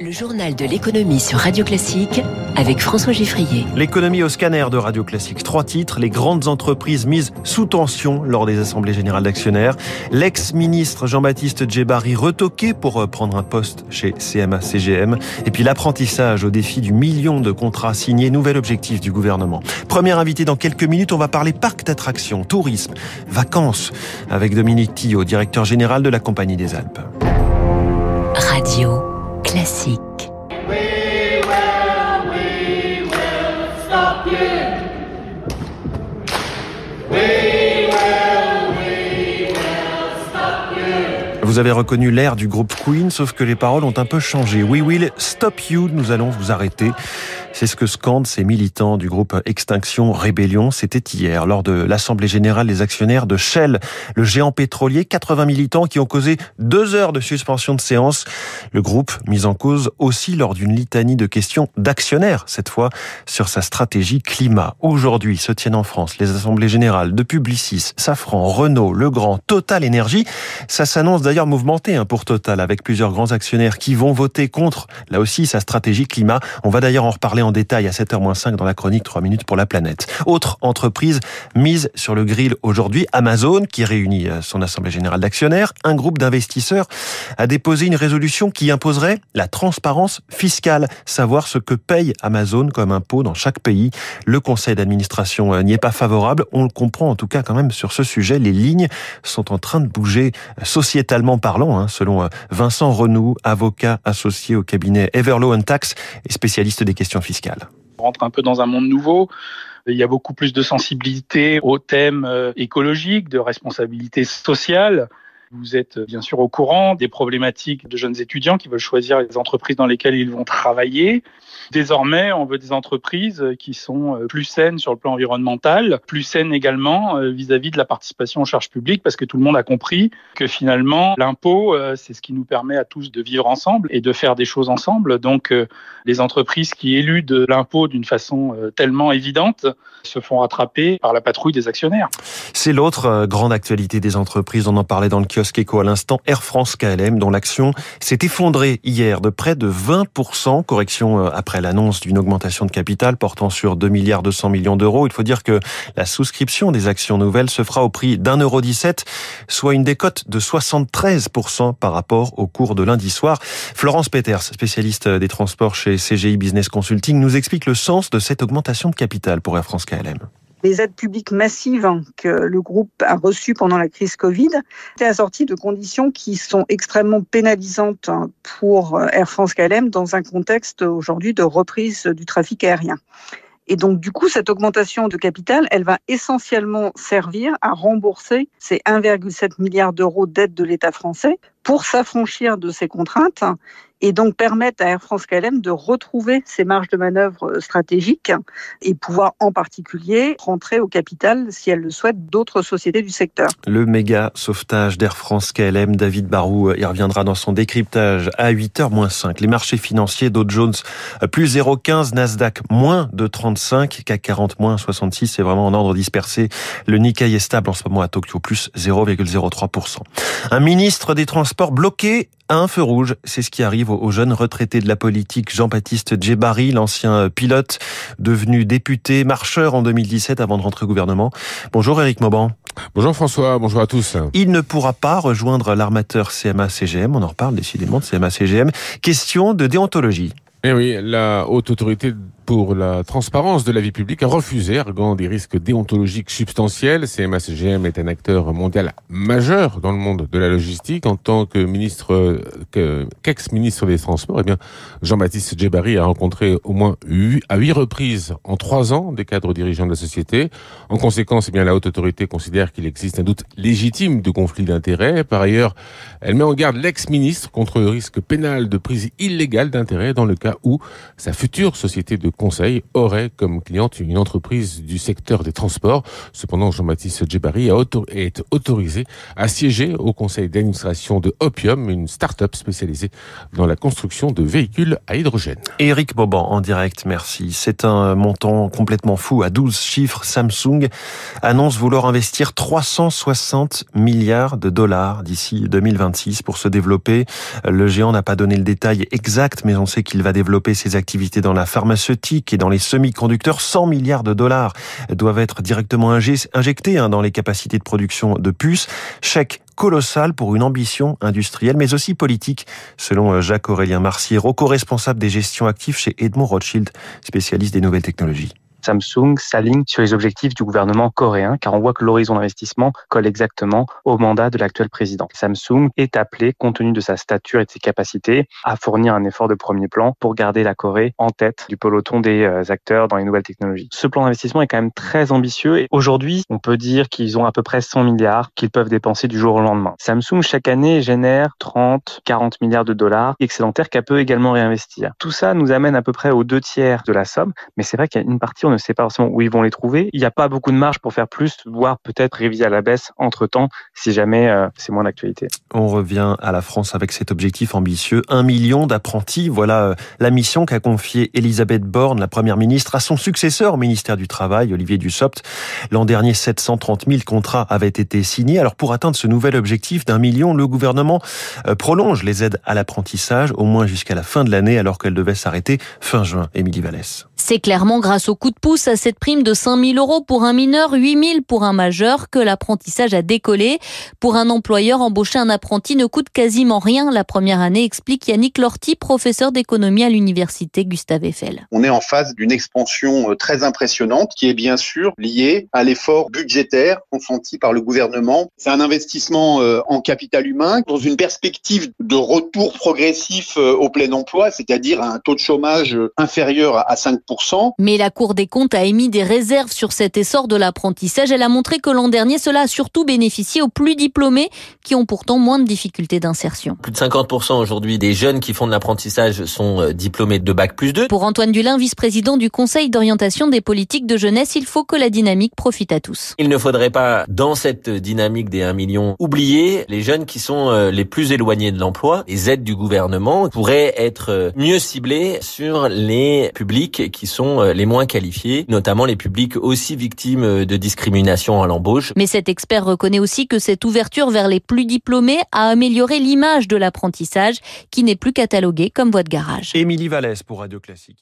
Le journal de l'économie sur Radio Classique avec François Giffrier. L'économie au scanner de Radio Classique. Trois titres. Les grandes entreprises mises sous tension lors des assemblées générales d'actionnaires. L'ex-ministre Jean-Baptiste Djebari retoqué pour euh, prendre un poste chez CMA-CGM. Et puis l'apprentissage au défi du million de contrats signés. Nouvel objectif du gouvernement. Premier invité dans quelques minutes. On va parler parc d'attractions, tourisme, vacances avec Dominique Tillot, directeur général de la Compagnie des Alpes. Radio classique. Vous avez reconnu l'air du groupe Queen, sauf que les paroles ont un peu changé. We will stop you, nous allons vous arrêter. C'est ce que scandent ces militants du groupe Extinction Rébellion. C'était hier, lors de l'Assemblée Générale des actionnaires de Shell, le géant pétrolier. 80 militants qui ont causé deux heures de suspension de séance. Le groupe mis en cause aussi lors d'une litanie de questions d'actionnaires, cette fois sur sa stratégie climat. Aujourd'hui se tiennent en France les Assemblées Générales de Publicis, Safran, Renault, Legrand, Total Énergie. Ça s'annonce d'ailleurs mouvementé hein, pour Total, avec plusieurs grands actionnaires qui vont voter contre, là aussi, sa stratégie climat. On va d'ailleurs en reparler en détail à 7h-5 dans la chronique 3 minutes pour la planète. Autre entreprise mise sur le grill aujourd'hui, Amazon, qui réunit euh, son assemblée générale d'actionnaires. Un groupe d'investisseurs a déposé une résolution qui imposerait la transparence fiscale, savoir ce que paye Amazon comme impôt dans chaque pays. Le conseil d'administration euh, n'y est pas favorable. On le comprend en tout cas quand même sur ce sujet. Les lignes sont en train de bouger euh, sociétalement parlant, hein, selon Vincent Renoux, avocat associé au cabinet Everlaw Tax et spécialiste des questions fiscales. On rentre un peu dans un monde nouveau. Il y a beaucoup plus de sensibilité aux thèmes euh, écologiques, de responsabilité sociale. Vous êtes bien sûr au courant des problématiques de jeunes étudiants qui veulent choisir les entreprises dans lesquelles ils vont travailler. Désormais, on veut des entreprises qui sont euh, plus saines sur le plan environnemental, plus saines également euh, vis-à-vis de la participation aux charges publiques, parce que tout le monde a compris que finalement, l'impôt, euh, c'est ce qui nous permet à tous de vivre ensemble et de faire des choses ensemble. Donc, les entreprises qui éludent l'impôt d'une façon tellement évidente se font rattraper par la patrouille des actionnaires. C'est l'autre grande actualité des entreprises. On en parlait dans le kiosque à l'instant. Air France KLM, dont l'action s'est effondrée hier de près de 20%, correction après l'annonce d'une augmentation de capital portant sur 2 milliards 200 millions d'euros. Il faut dire que la souscription des actions nouvelles se fera au prix d'un euro 17, soit une décote de 73% par rapport au cours de lundi soir. Florence Peters, spécialiste des transports chez CGI Business Consulting, nous explique le sens de cette augmentation de capital pour Air France KLM les aides publiques massives que le groupe a reçues pendant la crise Covid étaient assorties de conditions qui sont extrêmement pénalisantes pour Air France KLM dans un contexte aujourd'hui de reprise du trafic aérien. Et donc, du coup, cette augmentation de capital, elle va essentiellement servir à rembourser ces 1,7 milliard d'euros d'aide de l'État français pour s'affranchir de ces contraintes et donc permettre à Air France KLM de retrouver ses marges de manœuvre euh, stratégiques et pouvoir en particulier rentrer au capital, si elle le souhaite, d'autres sociétés du secteur. Le méga sauvetage d'Air France KLM, David Barou, y reviendra dans son décryptage à 8h-5. Les marchés financiers, Dow Jones plus 0,15, Nasdaq moins de 35, CAC 40 moins 66, c'est vraiment en ordre dispersé. Le Nikkei est stable en ce moment à Tokyo, plus 0,03%. Un ministre des Transports bloqué un feu rouge. C'est ce qui arrive au jeune retraité de la politique Jean-Baptiste Djebari, l'ancien pilote devenu député, marcheur en 2017 avant de rentrer au gouvernement. Bonjour Éric Mauban. Bonjour François, bonjour à tous. Il ne pourra pas rejoindre l'armateur CMA-CGM, on en reparle décidément de CMA-CGM. Question de déontologie. Eh oui, la haute autorité pour la transparence de la vie publique a refusé, arguant des risques déontologiques substantiels. CMA-CGM est un acteur mondial majeur dans le monde de la logistique. En tant que ministre, qu'ex-ministre des Transports, eh bien, Jean-Baptiste Djebari a rencontré au moins huit, à huit reprises en trois ans des cadres dirigeants de la société. En conséquence, eh bien, la haute autorité considère qu'il existe un doute légitime de conflit d'intérêts. Par ailleurs, elle met en garde l'ex-ministre contre le risque pénal de prise illégale d'intérêts dans le cas où sa future société de conseil aurait comme cliente une entreprise du secteur des transports. Cependant, Jean-Baptiste Djebari est autorisé à siéger au conseil d'administration de Opium, une start-up spécialisée dans la construction de véhicules à hydrogène. Éric Boban en direct, merci. C'est un montant complètement fou. À 12 chiffres, Samsung annonce vouloir investir 360 milliards de dollars d'ici 2026 pour se développer. Le géant n'a pas donné le détail exact, mais on sait qu'il va développer ses activités dans la pharmaceutique et dans les semi-conducteurs. 100 milliards de dollars doivent être directement injectés hein, dans les capacités de production de puces. Chèque colossal pour une ambition industrielle, mais aussi politique, selon euh, Jacques-Aurélien Marcier, co-responsable des gestions actives chez Edmond Rothschild, spécialiste des nouvelles technologies. Samsung s'aligne sur les objectifs du gouvernement coréen, car on voit que l'horizon d'investissement colle exactement au mandat de l'actuel président. Samsung est appelé, compte tenu de sa stature et de ses capacités, à fournir un effort de premier plan pour garder la Corée en tête du peloton des euh, acteurs dans les nouvelles technologies. Ce plan d'investissement est quand même très ambitieux et aujourd'hui, on peut dire qu'ils ont à peu près 100 milliards qu'ils peuvent dépenser du jour au lendemain. Samsung, chaque année, génère 30, 40 milliards de dollars excédentaires qu'elle peut également réinvestir. Tout ça nous amène à peu près aux deux tiers de la somme, mais c'est vrai qu'il y a une partie on ne sait pas forcément où ils vont les trouver. Il n'y a pas beaucoup de marge pour faire plus, voire peut-être réviser à la baisse entre-temps, si jamais euh, c'est moins d'actualité. On revient à la France avec cet objectif ambitieux, un million d'apprentis. Voilà euh, la mission qu'a confiée Elisabeth Borne, la Première ministre, à son successeur au ministère du Travail, Olivier Dussopt. L'an dernier, 730 000 contrats avaient été signés. Alors pour atteindre ce nouvel objectif d'un million, le gouvernement euh, prolonge les aides à l'apprentissage, au moins jusqu'à la fin de l'année, alors qu'elle devait s'arrêter fin juin. Émilie Vallès. C'est clairement grâce au coup de pouce à cette prime de 5 000 euros pour un mineur, 8 000 pour un majeur que l'apprentissage a décollé. Pour un employeur, embaucher un apprenti ne coûte quasiment rien la première année, explique Yannick Lorty, professeur d'économie à l'université Gustave Eiffel. On est en face d'une expansion euh, très impressionnante qui est bien sûr liée à l'effort budgétaire consenti par le gouvernement. C'est un investissement euh, en capital humain dans une perspective de retour progressif euh, au plein emploi, c'est-à-dire un taux de chômage inférieur à 5%. Mais la Cour des comptes a émis des réserves sur cet essor de l'apprentissage. Elle a montré que l'an dernier, cela a surtout bénéficié aux plus diplômés qui ont pourtant moins de difficultés d'insertion. Plus de 50% aujourd'hui des jeunes qui font de l'apprentissage sont euh, diplômés de Bac plus 2. Pour Antoine Dulin, vice-président du Conseil d'orientation des politiques de jeunesse, il faut que la dynamique profite à tous. Il ne faudrait pas, dans cette dynamique des 1 million, oublier les jeunes qui sont euh, les plus éloignés de l'emploi. Les aides du gouvernement pourraient être euh, mieux ciblées sur les publics qui sont les moins qualifiés, notamment les publics aussi victimes de discrimination à l'embauche. Mais cet expert reconnaît aussi que cette ouverture vers les plus diplômés a amélioré l'image de l'apprentissage qui n'est plus catalogué comme voie de garage. Émilie Vallès pour Radio Classique.